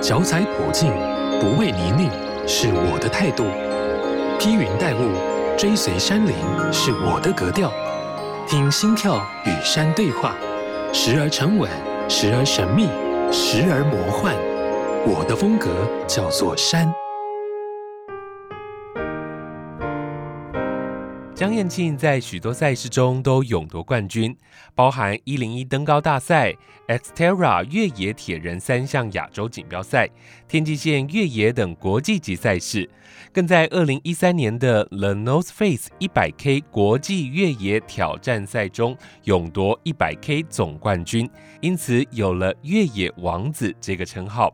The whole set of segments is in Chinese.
脚踩普径，不畏泥泞，是我的态度；披云戴雾，追随山林，是我的格调。听心跳与山对话，时而沉稳，时而神秘，时而魔幻。我的风格叫做山。江燕庆在许多赛事中都勇夺冠军，包含一零一登高大赛、Xterra 越野铁人三项亚洲锦标赛、天际线越野等国际级赛事，更在二零一三年的 The North Face 一百 K 国际越野挑战赛中勇夺一百 K 总冠军，因此有了“越野王子”这个称号。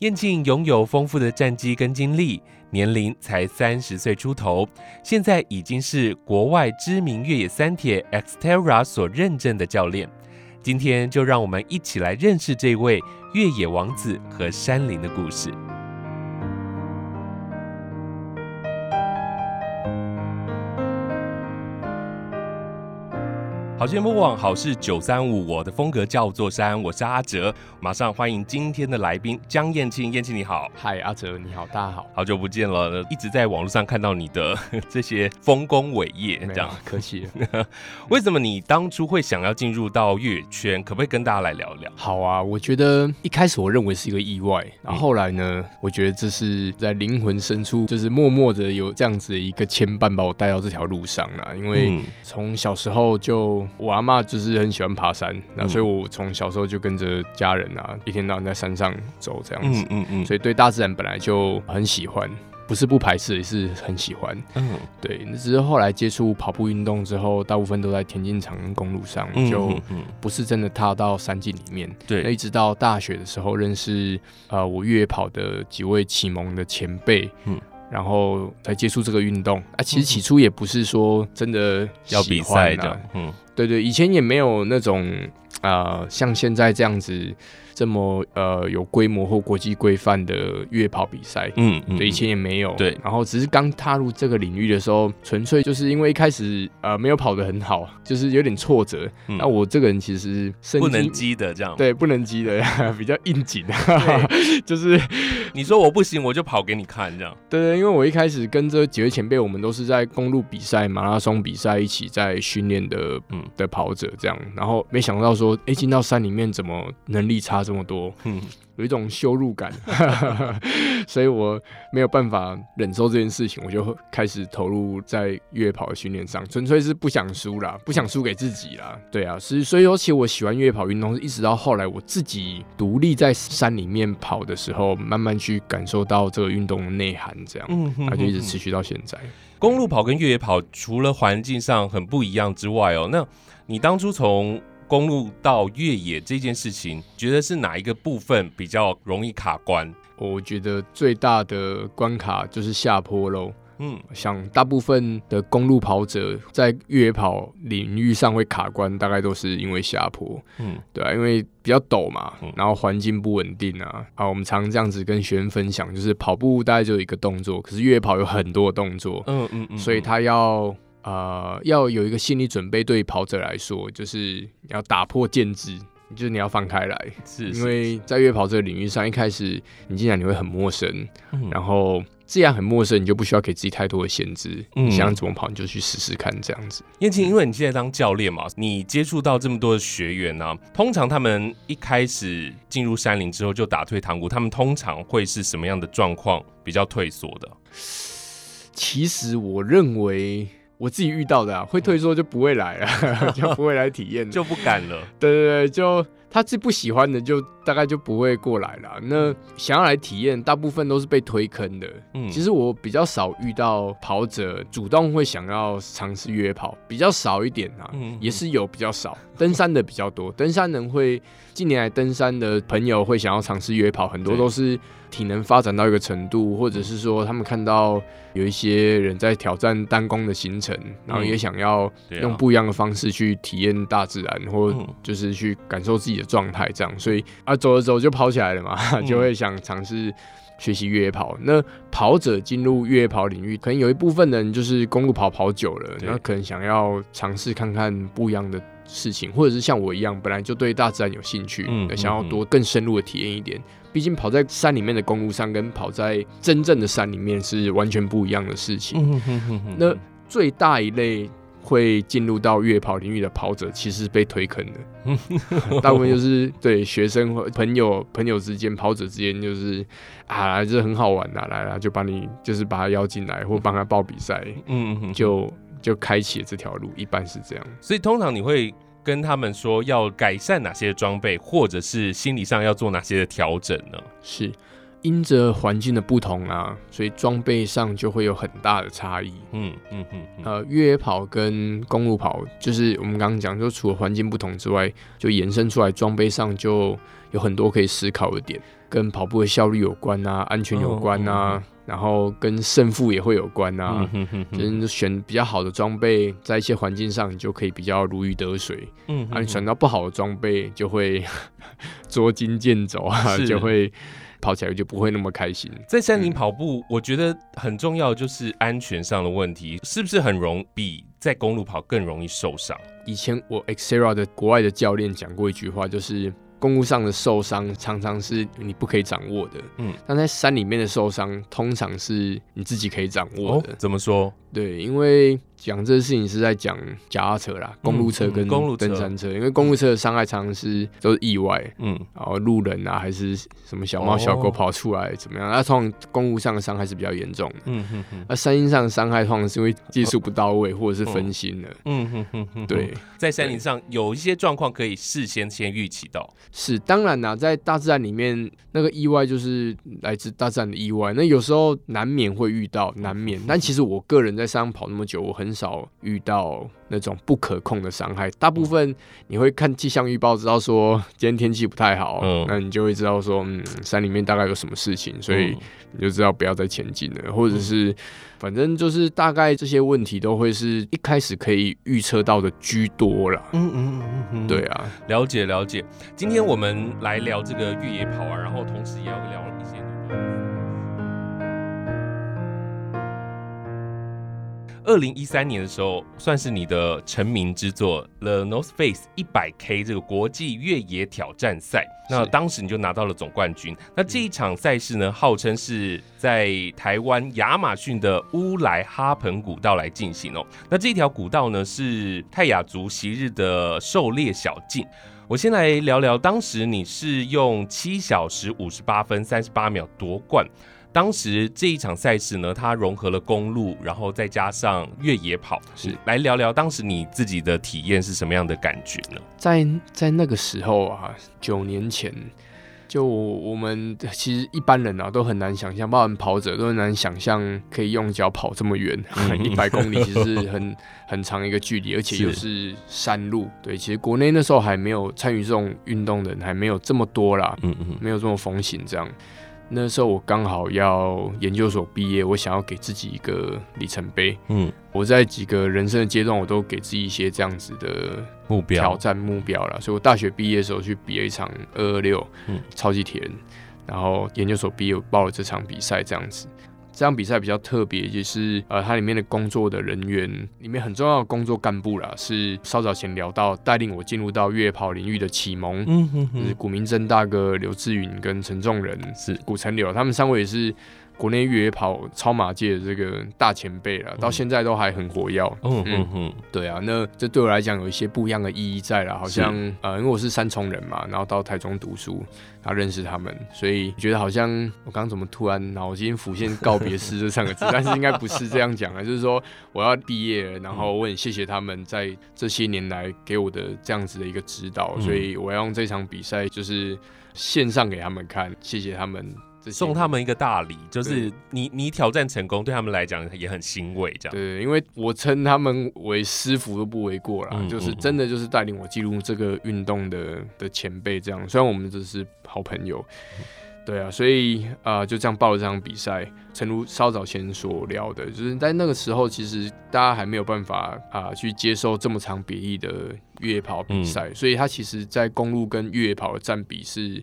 燕庆拥有丰富的战绩跟经历，年龄才三十岁出头，现在已经是国外知名越野三铁 Xterra 所认证的教练。今天就让我们一起来认识这位越野王子和山林的故事。好事播报，好事九三五，我的风格叫做山，我是阿哲，马上欢迎今天的来宾江燕庆，燕庆你好，嗨，阿哲你好，大家好，好久不见了，一直在网络上看到你的这些丰功伟业，这样客气。为什么你当初会想要进入到越野圈？可不可以跟大家来聊聊？好啊，我觉得一开始我认为是一个意外，然后后来呢，嗯、我觉得这是在灵魂深处，就是默默的有这样子的一个牵绊，把我带到这条路上了。因为从小时候就我阿妈就是很喜欢爬山，那所以我从小时候就跟着家人啊，一天到晚在山上走这样子，嗯嗯嗯，所以对大自然本来就很喜欢，不是不排斥，也是很喜欢，嗯，对。那只是后来接触跑步运动之后，大部分都在田径场跟公路上，就不是真的踏到山径里面。对，那一直到大学的时候认识呃我越野跑的几位启蒙的前辈，嗯。然后才接触这个运动。啊，其实起初也不是说真的要比赛的，嗯，对对，以前也没有那种啊、呃，像现在这样子。这么呃有规模或国际规范的越野跑比赛，嗯，嗯，对，以前也没有，对，然后只是刚踏入这个领域的时候，纯粹就是因为一开始呃没有跑得很好，就是有点挫折。那、嗯、我这个人其实是不能积的这样，对，不能激的，比较应景，就是你说我不行，我就跑给你看这样。对对，因为我一开始跟这几位前辈，我们都是在公路比赛、马拉松比赛一起在训练的，嗯，的跑者这样，然后没想到说，哎，进到山里面怎么能力差这么多，嗯，有一种羞辱感，所以我没有办法忍受这件事情，我就开始投入在越野跑的训练上，纯粹是不想输啦，不想输给自己啦。对啊，是所以尤其我喜欢越野跑运动，是一直到后来我自己独立在山里面跑的时候，慢慢去感受到这个运动的内涵，这样，嗯，那就一直持续到现在。公路跑跟越野跑除了环境上很不一样之外哦，那你当初从公路到越野这件事情，觉得是哪一个部分比较容易卡关？我觉得最大的关卡就是下坡喽。嗯，像大部分的公路跑者在越野跑领域上会卡关，大概都是因为下坡。嗯，对啊，因为比较陡嘛，然后环境不稳定啊。好，我们常这样子跟学员分享，就是跑步大概就有一个动作，可是越野跑有很多动作。嗯嗯嗯，所以他要。呃，要有一个心理准备，对跑者来说，就是你要打破建制，就是你要放开来，是，是，因为在越野跑这个领域上，一开始你进来你会很陌生，嗯、然后既然很陌生，你就不需要给自己太多的限制，嗯、你想怎么跑你就去试试看，这样子。晏庆，因为你现在当教练嘛，你接触到这么多的学员呢、啊，通常他们一开始进入山林之后就打退堂鼓，他们通常会是什么样的状况比较退缩的？其实我认为。我自己遇到的啊，会退缩就不会来了，就不会来体验，就不敢了。对对对，就他最不喜欢的，就大概就不会过来了。那想要来体验，大部分都是被推坑的。嗯，其实我比较少遇到跑者主动会想要尝试约跑，比较少一点啊，嗯，也是有比较少。登山的比较多，登山人会近年来登山的朋友会想要尝试约跑，很多都是体能发展到一个程度，或者是说他们看到有一些人在挑战单攻的行程，然后也想要用不一样的方式去体验大自然，或就是去感受自己的状态，这样，所以啊走着走就跑起来了嘛，就会想尝试学习越野跑。那跑者进入越野跑领域，可能有一部分人就是公路跑跑久了，然后可能想要尝试看看不一样的。事情，或者是像我一样本来就对大自然有兴趣，嗯，想要多更深入的体验一点。毕竟跑在山里面的公路上，跟跑在真正的山里面是完全不一样的事情。那最大一类会进入到越野跑领域的跑者，其实是被推坑的。大部分就是对学生或朋友、朋友之间、跑者之间，就是啊，这很好玩呐，来了就把你就是把他邀进来，或帮他报比赛，嗯，就就开启了这条路。一般是这样，所以通常你会。跟他们说要改善哪些装备，或者是心理上要做哪些的调整呢？是因着环境的不同啊，所以装备上就会有很大的差异。嗯嗯嗯。呃，越野跑跟公路跑，就是我们刚刚讲，就除了环境不同之外，就延伸出来装备上就有很多可以思考的点，跟跑步的效率有关啊，安全有关啊。哦嗯然后跟胜负也会有关啊，嗯、就是选比较好的装备，在一些环境上你就可以比较如鱼得水。嗯哼哼，啊，你选到不好的装备，就会 捉襟见肘啊，就会跑起来就不会那么开心。在山林跑步，嗯、我觉得很重要就是安全上的问题，是不是很容易比在公路跑更容易受伤？以前我 Xterra 的国外的教练讲过一句话，就是。公路上的受伤常常是你不可以掌握的，嗯，但在山里面的受伤通常是你自己可以掌握的。哦，怎么说？对，因为。讲这个事情是在讲脚踏车啦，公路车跟公路登山车，因为公路车的伤害常常是都是意外，嗯，然后路人啊还是什么小猫小狗跑出来怎么样？那通常公路上的伤害是比较严重的，嗯哼哼。那山林上的伤害通常是因为技术不到位或者是分心了，嗯哼哼哼。对，在山林上有一些状况可以事先先预期到，是当然啦，在大自然里面那个意外就是来自大自然的意外，那有时候难免会遇到，难免。但其实我个人在山上跑那么久，我很少遇到那种不可控的伤害，大部分你会看气象预报，知道说今天天气不太好，嗯，那你就会知道说，嗯，山里面大概有什么事情，所以你就知道不要再前进了，或者是反正就是大概这些问题都会是一开始可以预测到的居多啦。嗯嗯嗯嗯，对啊，了解了解。今天我们来聊这个越野跑啊，然后同时也要聊。二零一三年的时候，算是你的成名之作，The North Face 一百 K 这个国际越野挑战赛。那当时你就拿到了总冠军。那这一场赛事呢，号称是在台湾亚马逊的乌来哈盆古道来进行哦。那这条古道呢，是泰雅族昔日的狩猎小径。我先来聊聊，当时你是用七小时五十八分三十八秒夺冠。当时这一场赛事呢，它融合了公路，然后再加上越野跑，是来聊聊当时你自己的体验是什么样的感觉呢？在在那个时候啊，九年前，就我们其实一般人啊都很难想象，包括跑者都很难想象可以用脚跑这么远，一百公里其实是很很长一个距离，而且又是山路。对，其实国内那时候还没有参与这种运动的人还没有这么多啦，嗯嗯，没有这么风行这样。那时候我刚好要研究所毕业，我想要给自己一个里程碑。嗯，我在几个人生的阶段，我都给自己一些这样子的目标、挑战目标了。所以我大学毕业的时候去比了一场二二六，嗯，超级铁人，然后研究所毕业我报了这场比赛，这样子。这场比赛比较特别，就是呃，它里面的工作的人员里面很重要的工作干部啦，是稍早前聊到带领我进入到越野跑领域的启蒙，嗯哼哼，就是古明真大哥刘志云跟陈仲仁，是古陈柳，他们三位也是。国内越野跑超马界的这个大前辈了，到现在都还很活跃。嗯嗯嗯，对啊，那这对我来讲有一些不一样的意义在了，好像呃，因为我是三重人嘛，然后到台中读书，然后认识他们，所以觉得好像我刚刚怎么突然脑筋浮现告别式这三个字，但是应该不是这样讲的，就是说我要毕业了，然后我很谢谢他们在这些年来给我的这样子的一个指导，所以我要用这场比赛就是献上给他们看，谢谢他们。送他们一个大礼，就是你你挑战成功，对他们来讲也很欣慰，这样。对，因为我称他们为师傅都不为过啦，嗯、就是真的就是带领我进入这个运动的的前辈这样。虽然我们只是好朋友，嗯、对啊，所以啊、呃、就这样报了这场比赛。诚如稍早前所聊的，就是在那个时候，其实大家还没有办法啊、呃、去接受这么长比例的越野跑比赛，嗯、所以它其实，在公路跟越野跑的占比是。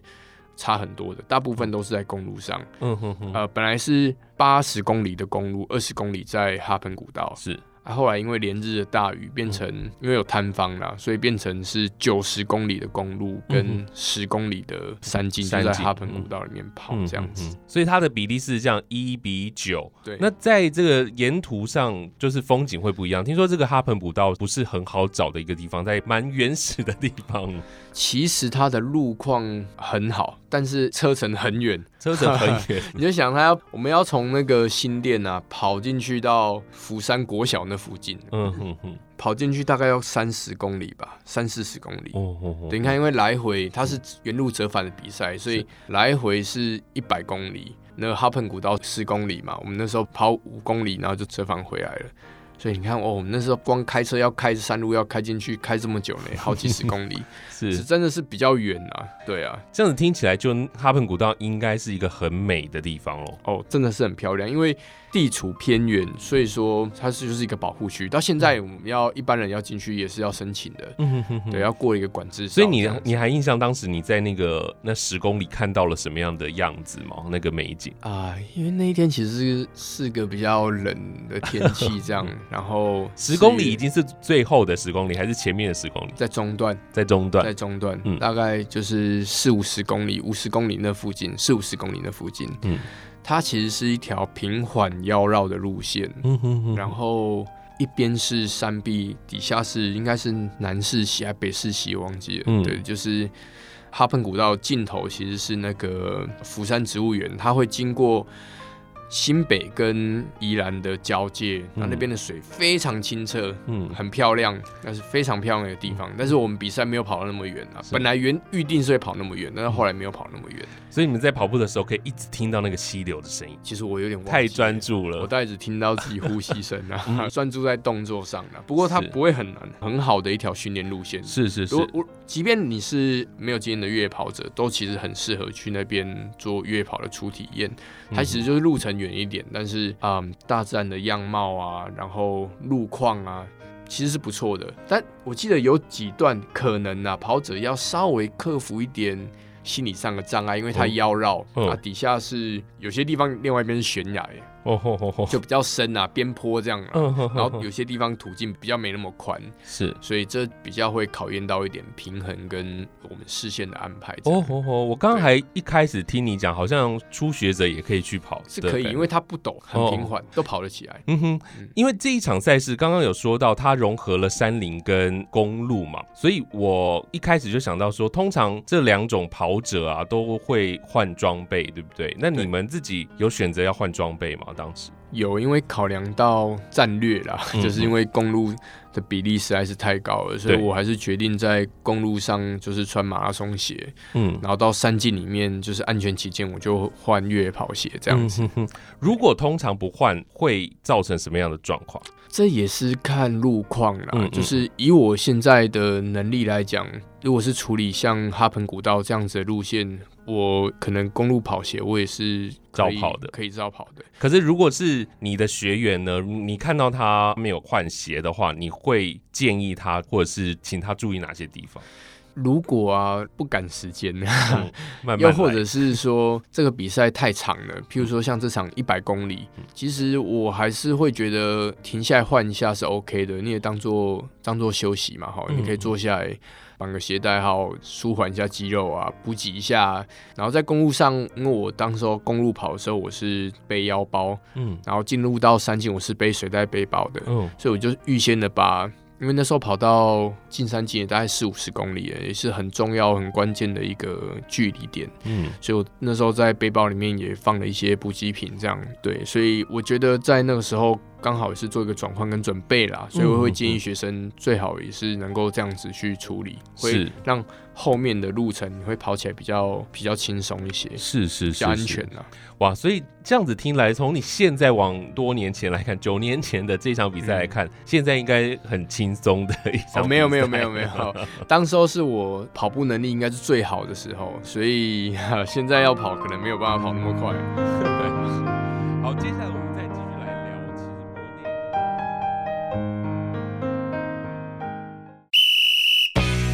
差很多的，大部分都是在公路上。嗯哼哼。呃，本来是八十公里的公路，二十公里在哈彭古道。是。啊，后来因为连日的大雨，变成因为有坍方啦，所以变成是九十公里的公路跟十公里的山径，就在哈彭古道里面跑这样子。所以它的比例是这样一比九。对，那在这个沿途上，就是风景会不一样。听说这个哈彭古道不是很好找的一个地方，在蛮原始的地方。其实它的路况很好，但是车程很远，车程很远。你就想，它要我们要从那个新店啊跑进去到釜山国小那附近，嗯哼哼，跑进去大概要三十公里吧，三四十公里。哦哦哦。对，你看，因为来回它是原路折返的比赛，所以来回是一百公里。那个哈彭古道十公里嘛，我们那时候跑五公里，然后就折返回来了。所以你看，哦，我们那时候光开车要开山路要开进去，开这么久呢，好几十公里，是，是真的是比较远啊。对啊，这样子听起来，就哈彭古道应该是一个很美的地方哦。哦，真的是很漂亮，因为。地处偏远，所以说它是就是一个保护区。到现在我们要一般人要进去也是要申请的，嗯、哼哼对，要过一个管制。所以你你还印象当时你在那个那十公里看到了什么样的样子吗？那个美景啊，因为那一天其实是是个比较冷的天气，这样。然后十公里已经是最后的十公里，还是前面的十公里？在中段，在中段，在中段，嗯、大概就是四五十公里，五十公里那附近，四五十公里那附近，嗯。它其实是一条平缓腰绕的路线，嗯、哼哼然后一边是山壁，底下是应该是南市溪还是北市溪，忘记了。嗯、对，就是哈喷古道尽头其实是那个福山植物园，它会经过。新北跟宜兰的交界，那那边的水非常清澈，嗯，很漂亮，那是非常漂亮的地方。但是我们比赛没有跑到那么远啊，本来原预定是会跑那么远，但是后来没有跑那么远。所以你们在跑步的时候可以一直听到那个溪流的声音。其实我有点太专注了，我大概只听到自己呼吸声啊，专注在动作上啊。不过它不会很难，很好的一条训练路线。是是是，我我即便你是没有经验的越野跑者，都其实很适合去那边做越野跑的初体验。它其实就是路程远一点，但是啊、嗯，大自然的样貌啊，然后路况啊，其实是不错的。但我记得有几段可能啊，跑者要稍微克服一点心理上的障碍，因为它腰绕、嗯、啊，底下是有些地方，另外一边是悬崖。哦吼吼吼，就比较深啊，边坡这样啊，然后有些地方途径比较没那么宽，是，所以这比较会考验到一点平衡跟我们视线的安排。哦吼吼，我刚刚还一开始听你讲，好像初学者也可以去跑，是可以，因为它不陡，很平缓，都跑得起来。嗯哼，因为这一场赛事刚刚有说到它融合了山林跟公路嘛，所以我一开始就想到说，通常这两种跑者啊都会换装备，对不对？那你们自己有选择要换装备吗？当时有，因为考量到战略啦，嗯、就是因为公路的比例实在是太高了，嗯、所以我还是决定在公路上就是穿马拉松鞋，嗯，然后到山径里面就是安全起见，我就换越野跑鞋这样子。嗯、如果通常不换，会造成什么样的状况？这也是看路况啦，嗯嗯，就是以我现在的能力来讲，如果是处理像哈彭古道这样子的路线。我可能公路跑鞋，我也是照跑的，可以照跑的。可是如果是你的学员呢？你看到他没有换鞋的话，你会建议他，或者是请他注意哪些地方？如果啊不赶时间，嗯、又或者是说这个比赛太长了，譬如说像这场一百公里，其实我还是会觉得停下来换一下是 OK 的，你也当做当做休息嘛，哈，你可以坐下来。绑个鞋带好，舒缓一下肌肉啊，补给一下。然后在公路上，因为我当时候公路跑的时候，我是背腰包，嗯，然后进入到山径，我是背水袋背包的，嗯，所以我就预先的把，因为那时候跑到进山径也大概四五十公里，也是很重要、很关键的一个距离点，嗯，所以我那时候在背包里面也放了一些补给品，这样对，所以我觉得在那个时候。刚好也是做一个转换跟准备啦，所以我会建议学生最好也是能够这样子去处理，会让后面的路程你会跑起来比较比较轻松一些，是是是，安全啊。哇，所以这样子听来，从你现在往多年前来看，九年前的这场比赛来看，嗯、现在应该很轻松的一场。没有没有没有没有，当时候是我跑步能力应该是最好的时候，所以 现在要跑可能没有办法跑那么快。好，接下来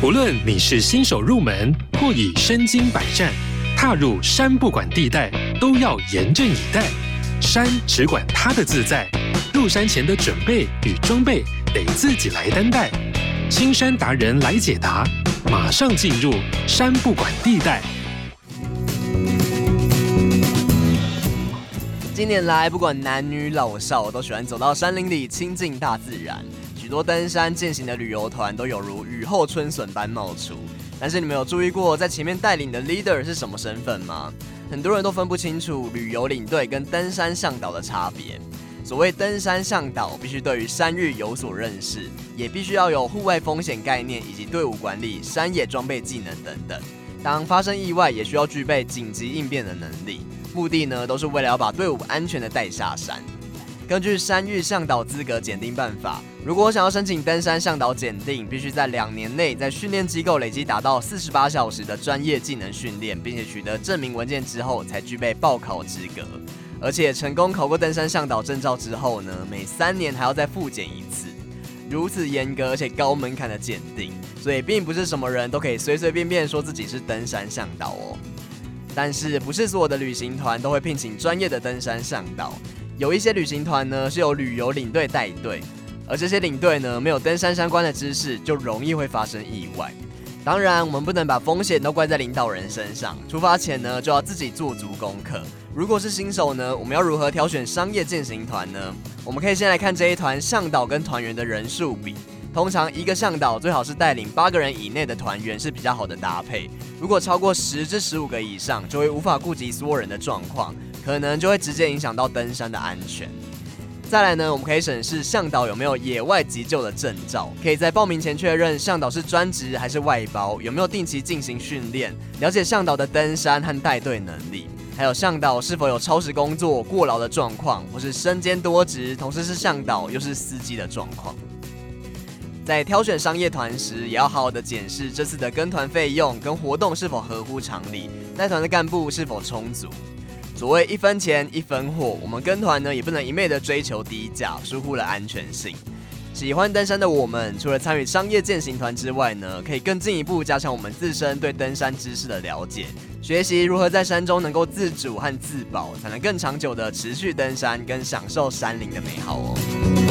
无论你是新手入门，或已身经百战，踏入山不管地带，都要严阵以待。山只管它的自在。入山前的准备与装备得自己来担待。青山达人来解答，马上进入山不管地带。近年来，不管男女老少，都喜欢走到山林里亲近大自然。多登山健行的旅游团都有如雨后春笋般冒出。但是你们有注意过，在前面带领的 leader 是什么身份吗？很多人都分不清楚旅游领队跟登山向导的差别。所谓登山向导，必须对于山域有所认识，也必须要有户外风险概念以及队伍管理、山野装备技能等等。当发生意外，也需要具备紧急应变的能力。目的呢，都是为了要把队伍安全的带下山。根据山域向导资格检定办法，如果想要申请登山向导检定，必须在两年内在训练机构累积达到四十八小时的专业技能训练，并且取得证明文件之后，才具备报考资格。而且成功考过登山向导证照之后呢，每三年还要再复检一次，如此严格而且高门槛的检定，所以并不是什么人都可以随随便便说自己是登山向导哦。但是不是所有的旅行团都会聘请专业的登山向导，有一些旅行团呢是由旅游领队带队，而这些领队呢没有登山相关的知识，就容易会发生意外。当然，我们不能把风险都怪在领导人身上，出发前呢就要自己做足功课。如果是新手呢，我们要如何挑选商业健行团呢？我们可以先来看这一团向导跟团员的人数比。通常一个向导最好是带领八个人以内的团员是比较好的搭配。如果超过十至十五个以上，就会无法顾及所有人的状况，可能就会直接影响到登山的安全。再来呢，我们可以审视向导有没有野外急救的证照，可以在报名前确认向导是专职还是外包，有没有定期进行训练，了解向导的登山和带队能力。还有向导是否有超时工作、过劳的状况，或是身兼多职，同时是向导又是司机的状况。在挑选商业团时，也要好好的检视这次的跟团费用跟活动是否合乎常理，带团的干部是否充足。所谓一分钱一分货，我们跟团呢也不能一昧的追求低价，疏忽了安全性。喜欢登山的我们，除了参与商业践行团之外呢，可以更进一步加强我们自身对登山知识的了解，学习如何在山中能够自主和自保，才能更长久的持续登山跟享受山林的美好哦。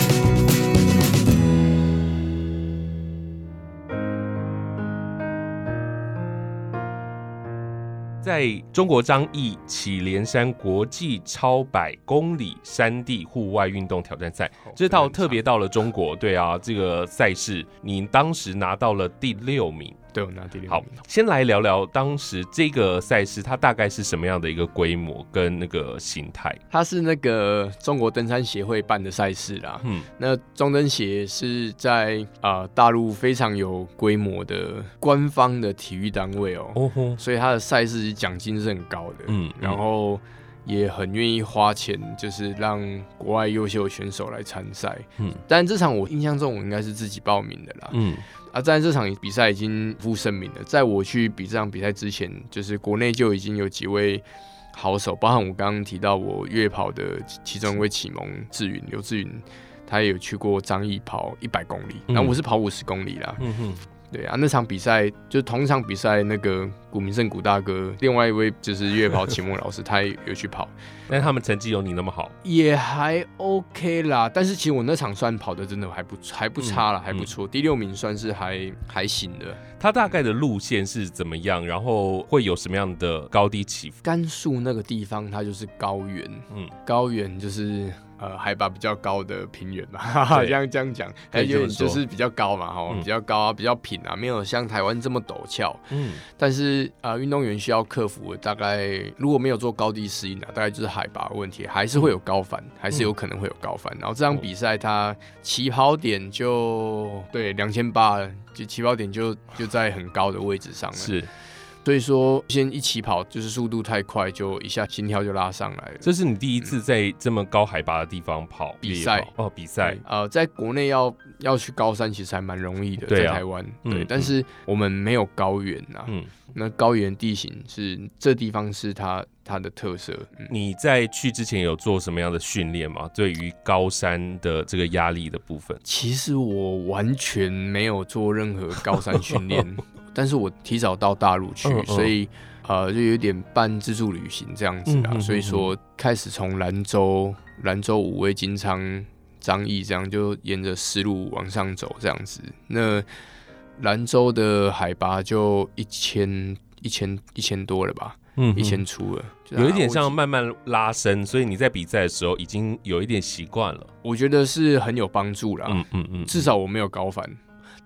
在中国张掖祁连山国际超百公里山地户外运动挑战赛，这套特别到了中国，对啊，这个赛事你当时拿到了第六名。对，我拿第六名。好，先来聊聊当时这个赛事，它大概是什么样的一个规模跟那个形态？它是那个中国登山协会办的赛事啦。嗯，那中登协是在啊、呃、大陆非常有规模的官方的体育单位哦。哦吼，所以它的赛事奖金是很高的。嗯，然后也很愿意花钱，就是让国外优秀选手来参赛。嗯，但这场我印象中我应该是自己报名的啦。嗯。啊，在这场比赛已经不负盛名了。在我去比这场比赛之前，就是国内就已经有几位好手，包含我刚刚提到我月跑的其中一位启蒙志云刘志云，他也有去过张毅跑一百公里，然后我是跑五十公里啦。嗯哼。对啊，那场比赛就同一场比赛，那个古明胜古大哥，另外一位就是越野跑启蒙老师，他也有去跑，但他们成绩有你那么好？也还 OK 啦，但是其实我那场算跑的真的还不还不差了，嗯、还不错，第六名算是还还行的。他大概的路线是怎么样？然后会有什么样的高低起伏？甘肃那个地方它就是高原，嗯，高原就是。呃，海拔比较高的平原嘛，哈哈，这样这样讲，还有就是比较高嘛，哈，比较高啊，比较平啊，没有像台湾这么陡峭。嗯，但是啊，运动员需要克服大概如果没有做高低适应啊，大概就是海拔问题，还是会有高反，还是有可能会有高反。然后这场比赛它起跑点就对两千八，就起跑点就就在很高的位置上了。是。所以说，先一起跑就是速度太快，就一下心跳就拉上来了。这是你第一次在这么高海拔的地方跑比赛哦？比赛呃，在国内要要去高山其实还蛮容易的，在台湾对，但是我们没有高原呐。嗯，那高原地形是这地方是它它的特色。你在去之前有做什么样的训练吗？对于高山的这个压力的部分？其实我完全没有做任何高山训练。但是我提早到大陆去，嗯嗯、所以呃就有点半自助旅行这样子啊。所以说开始从兰州兰州五味金昌张掖这样，就沿着丝路往上走这样子。那兰州的海拔就一千一千一千多了吧？嗯，一千出了，有一点像慢慢拉伸，所以你在比赛的时候已经有一点习惯了。我觉得是很有帮助啦。嗯嗯嗯，至少我没有高反。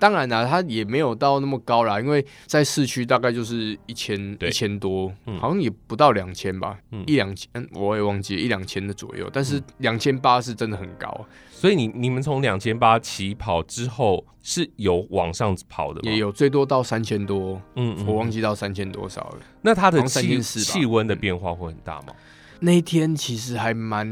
当然啦，它也没有到那么高啦，因为在市区大概就是一千一千多，嗯、好像也不到两千吧，嗯、一两千我也忘记一两千的左右，但是两千八是真的很高。所以你你们从两千八起跑之后是有往上跑的吗？也有最多到三千多，嗯，嗯，我忘记到三千多少了。那它的气气温的变化会很大吗？嗯那一天其实还蛮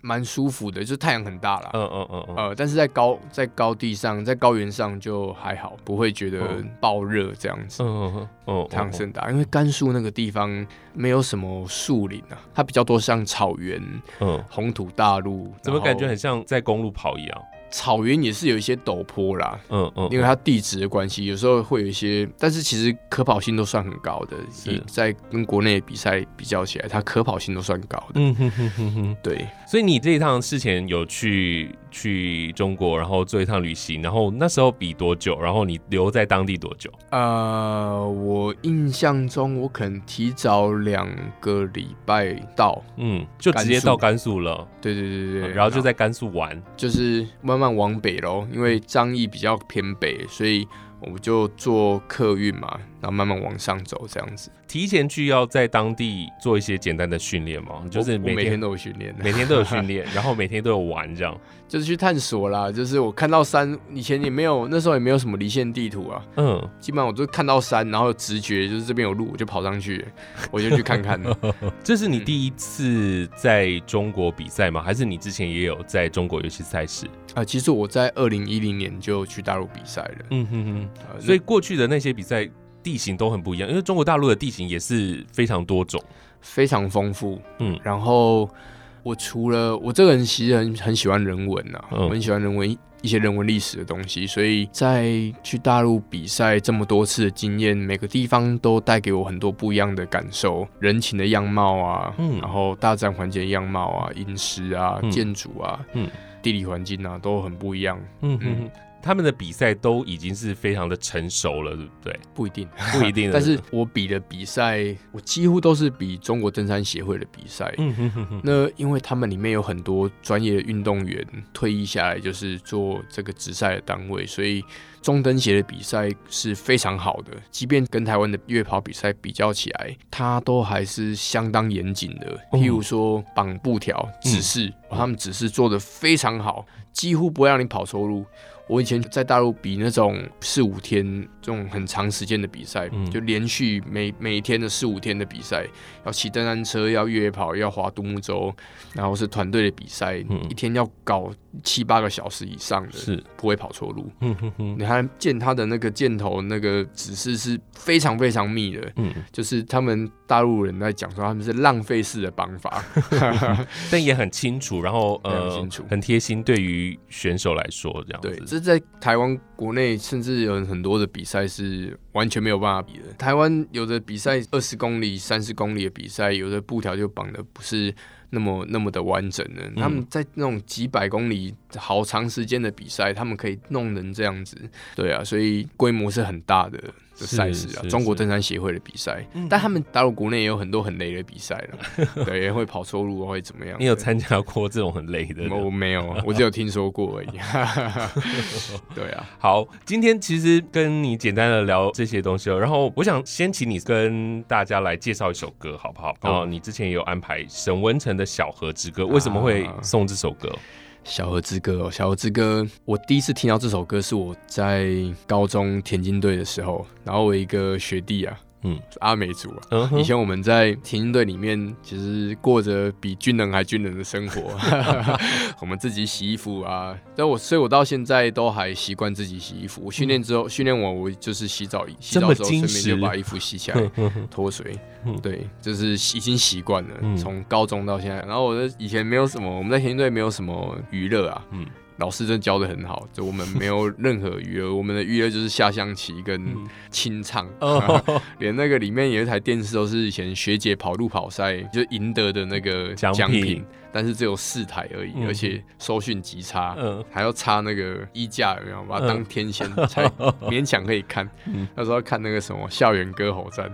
蛮舒服的，就是太阳很大了。嗯嗯嗯呃，但是在高在高地上，在高原上就还好，不会觉得爆热这样子。嗯嗯嗯。哦，太阳很大，因为甘肃那个地方没有什么树林啊，它比较多像草原。嗯。红土大陆，怎么感觉很像在公路跑一样？草原也是有一些陡坡啦，嗯嗯，因为它地质的关系，有时候会有一些，但是其实可跑性都算很高的，是。在跟国内比赛比较起来，它可跑性都算高的，嗯哼哼哼哼，对，所以你这一趟事前有去去中国，然后做一趟旅行，然后那时候比多久？然后你留在当地多久？呃，我印象中我可能提早两个礼拜到，嗯，就直接到甘肃了，对对对对，然后就在甘肃玩，就是慢慢往北喽，因为张掖比较偏北，所以我们就坐客运嘛。然后慢慢往上走，这样子。提前去要在当地做一些简单的训练吗？就是每天，每天都有训练，每天都有训练，然后每天都有玩，这样。就是去探索啦。就是我看到山，以前也没有，那时候也没有什么离线地图啊。嗯。基本上我就看到山，然后直觉就是这边有路，我就跑上去，我就去看看。这是你第一次在中国比赛吗？还是你之前也有在中国有些赛事？啊、呃，其实我在二零一零年就去大陆比赛了。嗯哼哼。呃、所以过去的那些比赛。地形都很不一样，因为中国大陆的地形也是非常多种，非常丰富。嗯，然后我除了我这个人其实很很喜欢人文啊，嗯、我很喜欢人文一些人文历史的东西，所以在去大陆比赛这么多次的经验，每个地方都带给我很多不一样的感受，人情的样貌啊，嗯，然后大自然环境的样貌啊，饮食啊，嗯、建筑啊，嗯，地理环境啊，都很不一样。嗯嗯。嗯他们的比赛都已经是非常的成熟了，对不对？不一定，不一定。但是我比的比赛，我几乎都是比中国登山协会的比赛。嗯哼哼哼。那因为他们里面有很多专业的运动员退役下来，就是做这个职赛的单位，所以中登协的比赛是非常好的。即便跟台湾的越跑比赛比较起来，它都还是相当严谨的。譬如说绑布条指示，嗯、他们指示做的非常好，几乎不会让你跑错路。我以前在大陆比那种四五天这种很长时间的比赛，嗯、就连续每每天的四五天的比赛，要骑登山车，要越野跑，要划独木舟，然后是团队的比赛，嗯、一天要搞七八个小时以上的，是。不会跑错路。嗯哼哼，你看见他的那个箭头那个指示是非常非常密的，嗯，就是他们大陆人在讲说他们是浪费式的绑法，但也很清楚，然后呃，很清楚，很贴心，对于选手来说这样子。对在台湾国内，甚至有很多的比赛是完全没有办法比的。台湾有的比赛二十公里、三十公里的比赛，有的布条就绑的不是那么那么的完整的。他们在那种几百公里、好长时间的比赛，他们可以弄成这样子。对啊，所以规模是很大的。的赛事啊，中国登山协会的比赛，但他们大陆国内也有很多很累的比赛了，对，也会跑错路会怎么样？你有参加过这种很累的？我没有，我只有听说过而已。对啊，好，今天其实跟你简单的聊这些东西哦，然后我想先请你跟大家来介绍一首歌，好不好？哦，你之前也有安排沈文成的《小河之歌》，为什么会送这首歌？小河之歌哦，小河之歌，我第一次听到这首歌是我在高中田径队的时候，然后我一个学弟啊。嗯，阿美族啊，uh. 以前我们在田径队里面，其实过着比军人还军人的生活。我们自己洗衣服啊，但我所以，我到现在都还习惯自己洗衣服。我训练之后，训练、嗯、完我就是洗澡，洗澡的时候顺便就把衣服洗起来脱水。对，就是已经习惯了，从高中到现在。然后我的以前没有什么，我们在田径队没有什么娱乐啊。嗯。老师真的教得很好，就我们没有任何娱乐，我们的娱乐就是下象棋跟清唱，嗯、连那个里面有一台电视都是以前学姐跑路跑赛就赢得的那个奖品。但是只有四台而已，嗯、而且收讯极差，嗯、还要插那个衣架，有没有？把它当天线、嗯、才 勉强可以看。嗯、那时候看那个什么校园歌喉战，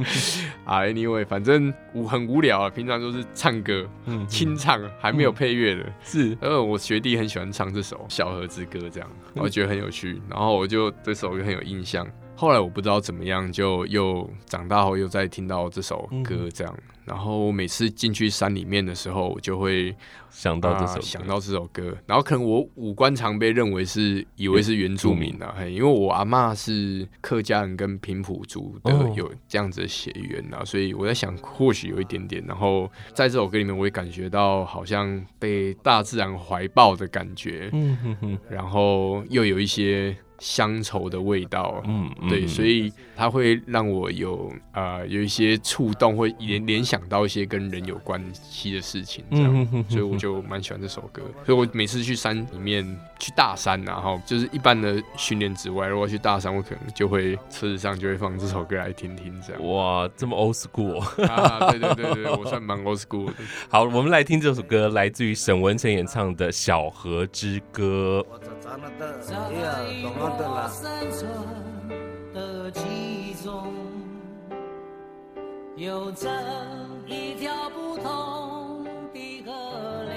啊，anyway，反正无很无聊啊。平常都是唱歌，嗯、清唱，还没有配乐的。嗯、是，呃，我学弟很喜欢唱这首《小河之歌》，这样，我觉得很有趣，然后我就对这首歌很有印象。后来我不知道怎么样，就又长大后又再听到这首歌，这样。嗯然后我每次进去山里面的时候，我就会想到这首、呃、想到这首歌。然后可能我五官常被认为是以为是原住民啊，因为我阿嬷是客家人跟平埔族的有这样子的血缘啊，哦、所以我在想或许有一点点。然后在这首歌里面，我也感觉到好像被大自然怀抱的感觉，嗯哼哼，然后又有一些。乡愁的味道，嗯，对，所以它会让我有啊、呃、有一些触动，会联联想到一些跟人有关系的事情，这样，嗯、哼哼哼所以我就蛮喜欢这首歌。所以我每次去山里面，去大山，然后就是一般的训练之外，如果去大山，我可能就会车子上就会放这首歌来听听，这样。哇，这么 old school 啊！对对对对，我算蛮 old school 的。好，我们来听这首歌，来自于沈文成演唱的《小河之歌》。在我生存的记忆中，有着一条不同的河流。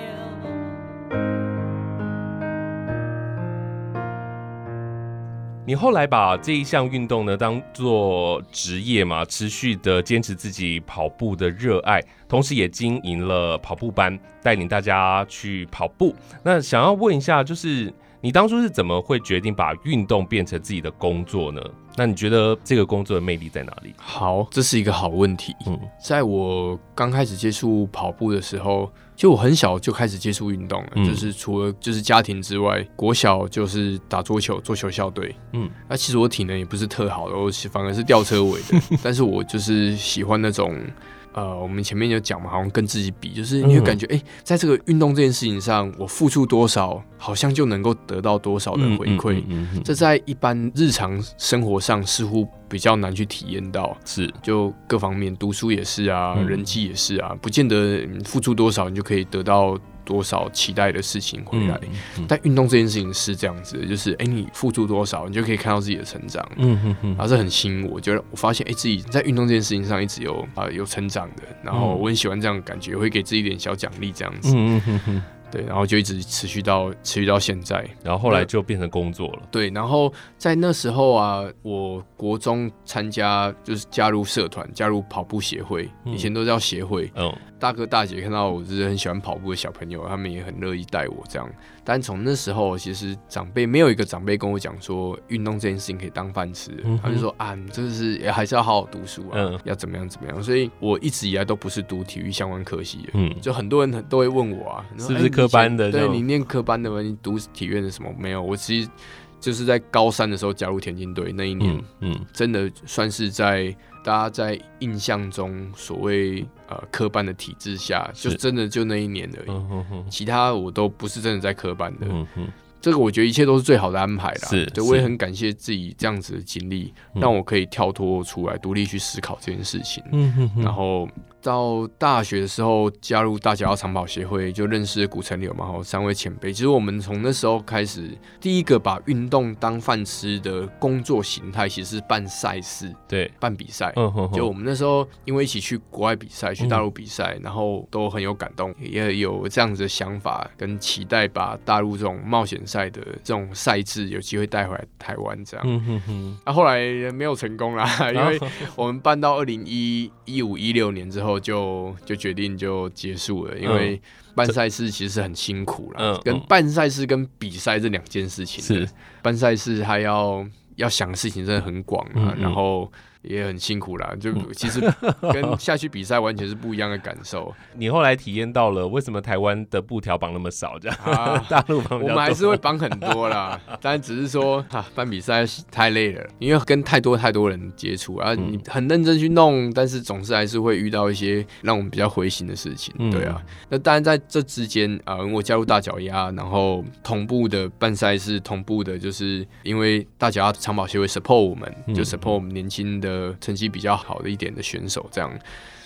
你后来把这一项运动呢当做职业嘛，持续的坚持自己跑步的热爱，同时也经营了跑步班，带领大家去跑步。那想要问一下，就是。你当初是怎么会决定把运动变成自己的工作呢？那你觉得这个工作的魅力在哪里？好，这是一个好问题。嗯，在我刚开始接触跑步的时候，就我很小就开始接触运动了，嗯、就是除了就是家庭之外，国小就是打桌球，桌球校队。嗯，那其实我体能也不是特好的，我反而是吊车尾的，但是我就是喜欢那种。呃，我们前面有讲嘛，好像跟自己比，就是你会感觉，哎、嗯欸，在这个运动这件事情上，我付出多少，好像就能够得到多少的回馈。嗯嗯这在一般日常生活上似乎比较难去体验到。是，就各方面，读书也是啊，嗯、人际也是啊，不见得付出多少，你就可以得到。多少期待的事情回来，但运动这件事情是这样子的，就是哎、欸，你付出多少，你就可以看到自己的成长，嗯嗯嗯，然后这很吸引我，觉得我发现哎、欸，自己在运动这件事情上一直有啊、呃、有成长的，然后我很喜欢这样的感觉，会给自己一点小奖励这样子，嗯嗯嗯。对，然后就一直持续到持续到现在，然后后来就变成工作了。对，然后在那时候啊，我国中参加就是加入社团，加入跑步协会，嗯、以前都叫协会。嗯，大哥大姐看到我就是很喜欢跑步的小朋友，他们也很乐意带我这样。但从那时候，其实长辈没有一个长辈跟我讲说运动这件事情可以当饭吃，嗯、他就说啊，你这个是也还是要好好读书啊，嗯、要怎么样怎么样。所以我一直以来都不是读体育相关科系的，嗯，就很多人都会问我啊，是不是科班的？对，你念科班的吗？你读体院的什么？没有，我其实就是在高三的时候加入田径队那一年，嗯，嗯真的算是在大家在印象中所谓呃科班的体制下，就真的就那一年而已，嗯、哼哼。其他我都不是真的在科班的。嗯这个我觉得一切都是最好的安排啦，是，对，我也很感谢自己这样子的经历，让我可以跳脱出来，独立去思考这件事情。嗯哼哼，然后到大学的时候加入大甲长跑协会，就认识古城柳嘛，和三位前辈。其实我们从那时候开始，第一个把运动当饭吃的工作形态，其实是办赛事，对，办比赛。嗯哼哼，就我们那时候因为一起去国外比赛，去大陆比赛，嗯、然后都很有感动，也有这样子的想法跟期待，把大陆这种冒险赛的这种赛制有机会带回来台湾这样，那、嗯哼哼啊、后来没有成功啦，因为我们办到二零一一五一六年之后就就决定就结束了，因为办赛事其实是很辛苦了，嗯、跟办赛事跟比赛这两件事情是。办赛事还要要想的事情真的很广啊，嗯嗯。然后。也很辛苦啦。就其实 跟下去比赛完全是不一样的感受。你后来体验到了为什么台湾的布条绑那么少？这样啊，大陆绑我们还是会绑很多啦，但只是说啊，办比赛太累了，因为跟太多太多人接触啊，你很认真去弄，但是总是还是会遇到一些让我们比较灰心的事情。对啊，那当然在这之间啊，我加入大脚丫，然后同步的办赛事，同步的就是因为大脚丫长跑协会 support 我们，就 support 我们年轻的成绩比较好的一点的选手这样。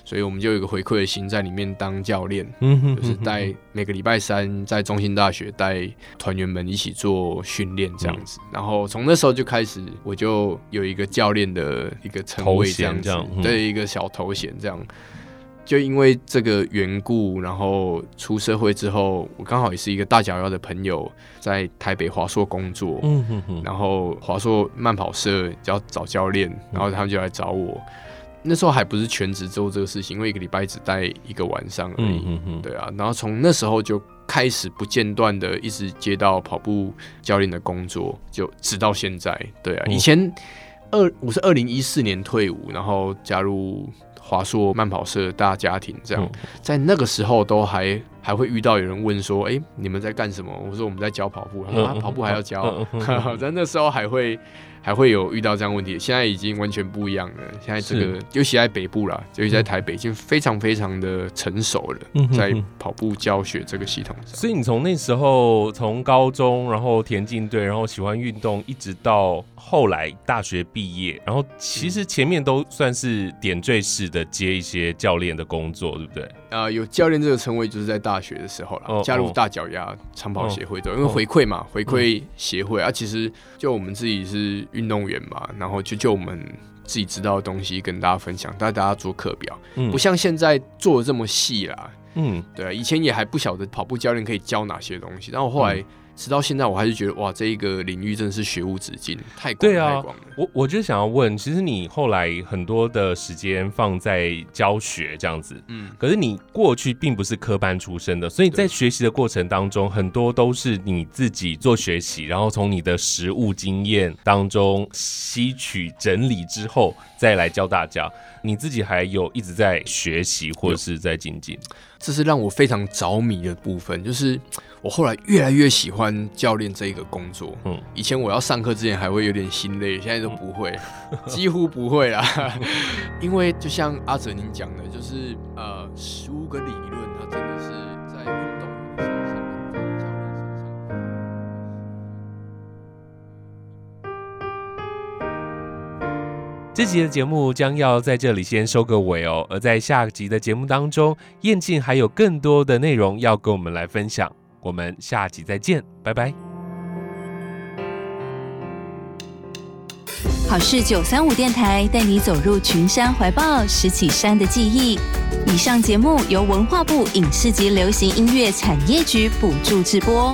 所以我们就有一个回馈的心在里面当教练，就是带每个礼拜三在中兴大学带团员们一起做训练这样子。然后从那时候就开始，我就有一个教练的一个称谓这样子，对，一个小头衔这样。就因为这个缘故，然后出社会之后，我刚好也是一个大脚丫的朋友，在台北华硕工作，然后华硕慢跑社要找教练，然后他们就来找我。那时候还不是全职做这个事情，因为一个礼拜只带一个晚上而已。对啊，然后从那时候就开始不间断的一直接到跑步教练的工作，就直到现在。对啊，以前二我是二零一四年退伍，然后加入华硕慢跑社大家庭，这样在那个时候都还还会遇到有人问说：“哎，你们在干什么？”我说：“我们在教跑步。”他说：“跑步还要教？”在 那时候还会。还会有遇到这样问题，现在已经完全不一样了。现在这个，尤其在北部啦，尤其在台北，已经非常非常的成熟了，在跑步教学这个系统上。所以你从那时候，从高中，然后田径队，然后喜欢运动，一直到后来大学毕业，然后其实前面都算是点缀式的接一些教练的工作，对不对？啊、呃，有教练这个称谓，就是在大学的时候了，哦、加入大脚丫长跑协会的，哦、因为回馈嘛，回馈协会、嗯、啊，其实就我们自己是。运动员嘛，然后就就我们自己知道的东西跟大家分享，带大家做课表，嗯、不像现在做的这么细啦。嗯，对啊，以前也还不晓得跑步教练可以教哪些东西，然后后来。嗯直到现在，我还是觉得哇，这一个领域真的是学无止境，太广对啊，太广了。我我就想要问，其实你后来很多的时间放在教学这样子，嗯，可是你过去并不是科班出身的，所以在学习的过程当中，很多都是你自己做学习，然后从你的实务经验当中吸取整理之后，再来教大家。你自己还有一直在学习或者是在精进，这是让我非常着迷的部分。就是我后来越来越喜欢教练这一个工作。嗯，以前我要上课之前还会有点心累，现在都不会，几乎不会啦。因为就像阿哲您讲的，就是呃，十五个理论，它这集的节目将要在这里先收个尾哦，而在下集的节目当中，燕庆还有更多的内容要跟我们来分享，我们下集再见，拜拜。好事九三五电台带你走入群山怀抱，拾起山的记忆。以上节目由文化部影视及流行音乐产业局补助制播。